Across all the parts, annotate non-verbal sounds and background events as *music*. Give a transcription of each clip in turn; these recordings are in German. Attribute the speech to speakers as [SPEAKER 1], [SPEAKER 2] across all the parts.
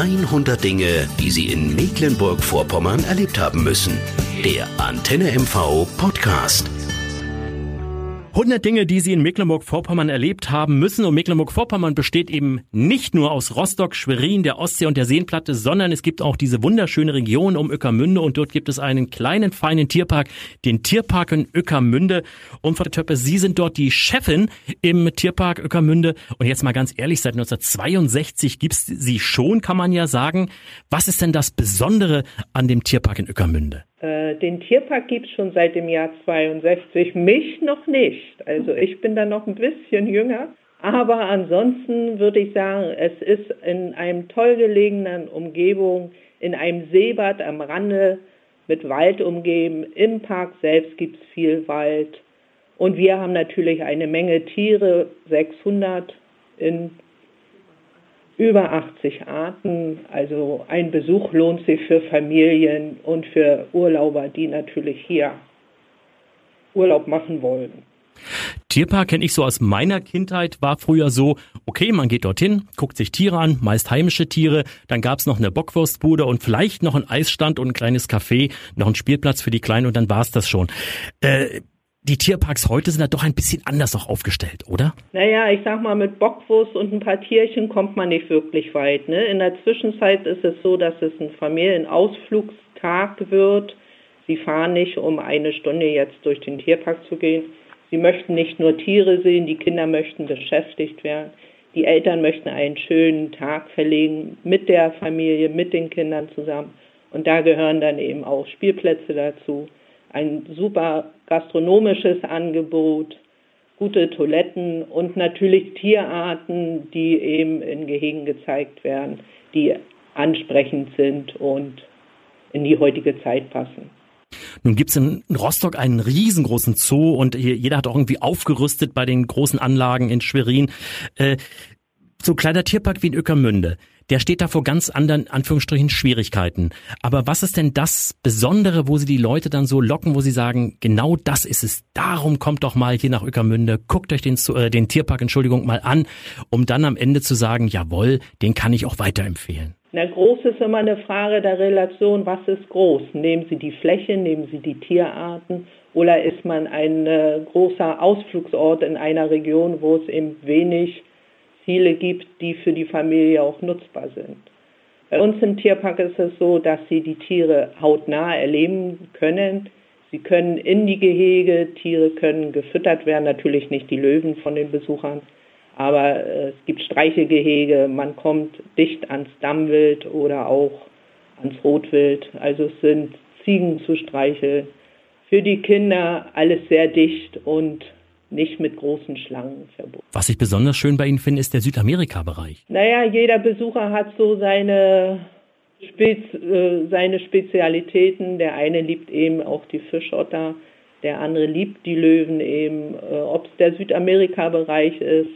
[SPEAKER 1] 100 Dinge, die Sie in Mecklenburg-Vorpommern erlebt haben müssen. Der Antenne MV Podcast.
[SPEAKER 2] 100 Dinge, die Sie in Mecklenburg-Vorpommern erlebt haben müssen. Und Mecklenburg-Vorpommern besteht eben nicht nur aus Rostock, Schwerin, der Ostsee und der Seenplatte, sondern es gibt auch diese wunderschöne Region um Öckermünde und dort gibt es einen kleinen, feinen Tierpark, den Tierpark in Öckermünde. Und Frau Töppe, Sie sind dort die Chefin im Tierpark Öckermünde. Und jetzt mal ganz ehrlich, seit 1962 gibt's Sie schon, kann man ja sagen. Was ist denn das Besondere an dem Tierpark in Öckermünde?
[SPEAKER 3] Äh, den Tierpark gibt es schon seit dem Jahr 62, mich noch nicht. Also ich bin da noch ein bisschen jünger. Aber ansonsten würde ich sagen, es ist in einem toll gelegenen Umgebung, in einem Seebad am Rande mit Wald umgeben. Im Park selbst gibt es viel Wald. Und wir haben natürlich eine Menge Tiere, 600 in über 80 Arten. Also ein Besuch lohnt sich für Familien und für Urlauber, die natürlich hier Urlaub machen wollen.
[SPEAKER 2] Tierpark kenne ich so aus meiner Kindheit, war früher so, okay, man geht dorthin, guckt sich Tiere an, meist heimische Tiere, dann gab's noch eine Bockwurstbude und vielleicht noch ein Eisstand und ein kleines Café, noch ein Spielplatz für die Kleinen und dann war's das schon. Äh, die Tierparks heute sind da doch ein bisschen anders auch aufgestellt, oder?
[SPEAKER 3] Naja, ich sag mal, mit Bockwurst und ein paar Tierchen kommt man nicht wirklich weit. Ne? In der Zwischenzeit ist es so, dass es ein Familienausflugstag wird. Sie fahren nicht, um eine Stunde jetzt durch den Tierpark zu gehen. Sie möchten nicht nur Tiere sehen, die Kinder möchten beschäftigt werden. Die Eltern möchten einen schönen Tag verlegen mit der Familie, mit den Kindern zusammen. Und da gehören dann eben auch Spielplätze dazu ein super gastronomisches Angebot, gute Toiletten und natürlich Tierarten, die eben in Gehegen gezeigt werden, die ansprechend sind und in die heutige Zeit passen.
[SPEAKER 2] Nun gibt's in Rostock einen riesengroßen Zoo und jeder hat auch irgendwie aufgerüstet bei den großen Anlagen in Schwerin. So ein kleiner Tierpark wie in Öckermünde der steht da vor ganz anderen, Anführungsstrichen, Schwierigkeiten. Aber was ist denn das Besondere, wo Sie die Leute dann so locken, wo Sie sagen, genau das ist es, darum kommt doch mal hier nach Öckermünde, guckt euch den, äh, den Tierpark, Entschuldigung, mal an, um dann am Ende zu sagen, jawohl, den kann ich auch weiterempfehlen.
[SPEAKER 3] Na, groß ist immer eine Frage der Relation, was ist groß? Nehmen Sie die Fläche, nehmen Sie die Tierarten oder ist man ein äh, großer Ausflugsort in einer Region, wo es eben wenig Ziele gibt, die für die Familie auch nutzbar sind. Bei uns im Tierpark ist es so, dass sie die Tiere hautnah erleben können. Sie können in die Gehege, Tiere können gefüttert werden, natürlich nicht die Löwen von den Besuchern, aber äh, es gibt Streichelgehege, man kommt dicht ans Dammwild oder auch ans Rotwild. Also es sind Ziegen zu streicheln. Für die Kinder alles sehr dicht und nicht mit großen Schlangen verbunden.
[SPEAKER 2] Was ich besonders schön bei Ihnen finde, ist der Südamerika-Bereich.
[SPEAKER 3] Naja, jeder Besucher hat so seine, Spez äh, seine Spezialitäten. Der eine liebt eben auch die Fischotter, der andere liebt die Löwen eben. Äh, ob es der Südamerika-Bereich ist,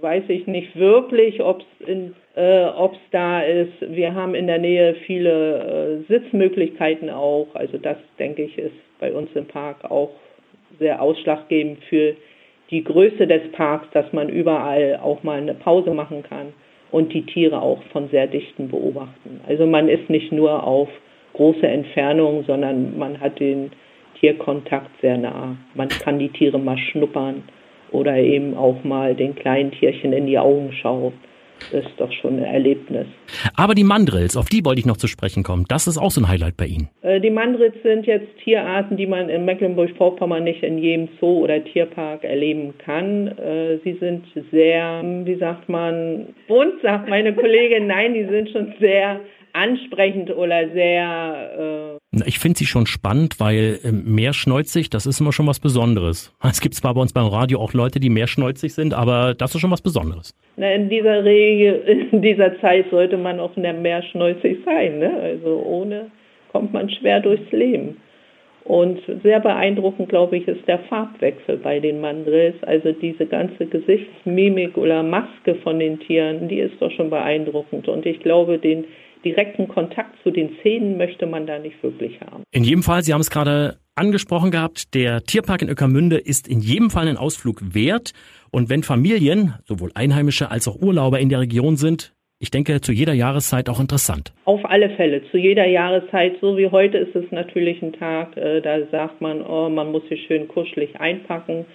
[SPEAKER 3] weiß ich nicht wirklich, ob es äh, da ist. Wir haben in der Nähe viele äh, Sitzmöglichkeiten auch. Also das, denke ich, ist bei uns im Park auch sehr ausschlaggebend für die Größe des Parks, dass man überall auch mal eine Pause machen kann und die Tiere auch von sehr dichten beobachten. Also man ist nicht nur auf große Entfernung, sondern man hat den Tierkontakt sehr nah. Man kann die Tiere mal schnuppern oder eben auch mal den kleinen Tierchen in die Augen schauen. Ist doch schon ein Erlebnis.
[SPEAKER 2] Aber die Mandrills, auf die wollte ich noch zu sprechen kommen. Das ist auch so ein Highlight bei Ihnen.
[SPEAKER 3] Äh, die Mandrills sind jetzt Tierarten, die man in Mecklenburg-Vorpommern nicht in jedem Zoo oder Tierpark erleben kann. Äh, sie sind sehr, wie sagt man, bunt, sagt meine Kollegin. Nein, die sind schon sehr ansprechend oder sehr.
[SPEAKER 2] Äh ich finde sie schon spannend, weil äh, mehrschneuzig, das ist immer schon was Besonderes. *laughs* Es gibt zwar bei uns beim Radio auch Leute, die mehrschneuzig sind, aber das ist schon was Besonderes.
[SPEAKER 3] Na, in dieser Regel, *laughs* in dieser Zeit sollte man auch mehrschneuzig sein. Ne? Also ohne kommt man schwer durchs Leben. Und sehr beeindruckend, glaube ich, ist der Farbwechsel bei den Mandrills. Also diese ganze Gesichtsmimik oder Maske von den Tieren, die ist doch schon beeindruckend. Und ich glaube, den direkten Kontakt zu den Zähnen möchte man da nicht wirklich haben.
[SPEAKER 2] In jedem Fall, Sie haben es gerade angesprochen gehabt, der Tierpark in Öckermünde ist in jedem Fall ein Ausflug wert. Und wenn Familien, sowohl Einheimische als auch Urlauber in der Region sind, ich denke, zu jeder Jahreszeit auch interessant.
[SPEAKER 3] Auf alle Fälle, zu jeder Jahreszeit. So wie heute ist es natürlich ein Tag, äh, da sagt man, oh, man muss sich schön kuschelig einpacken.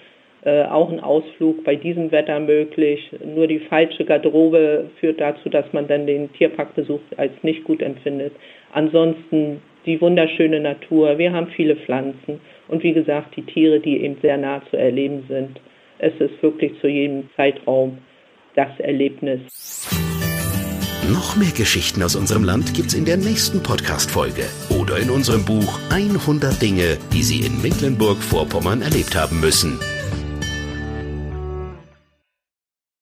[SPEAKER 3] Äh, auch ein Ausflug bei diesem Wetter möglich. Nur die falsche Garderobe führt dazu, dass man dann den Tierparkbesuch als nicht gut empfindet. Ansonsten die wunderschöne Natur. Wir haben viele Pflanzen und wie gesagt die Tiere, die eben sehr nah zu erleben sind. Es ist wirklich zu jedem Zeitraum das Erlebnis.
[SPEAKER 1] Noch mehr Geschichten aus unserem Land gibt's in der nächsten Podcast-Folge oder in unserem Buch 100 Dinge, die Sie in Mecklenburg-Vorpommern erlebt haben müssen.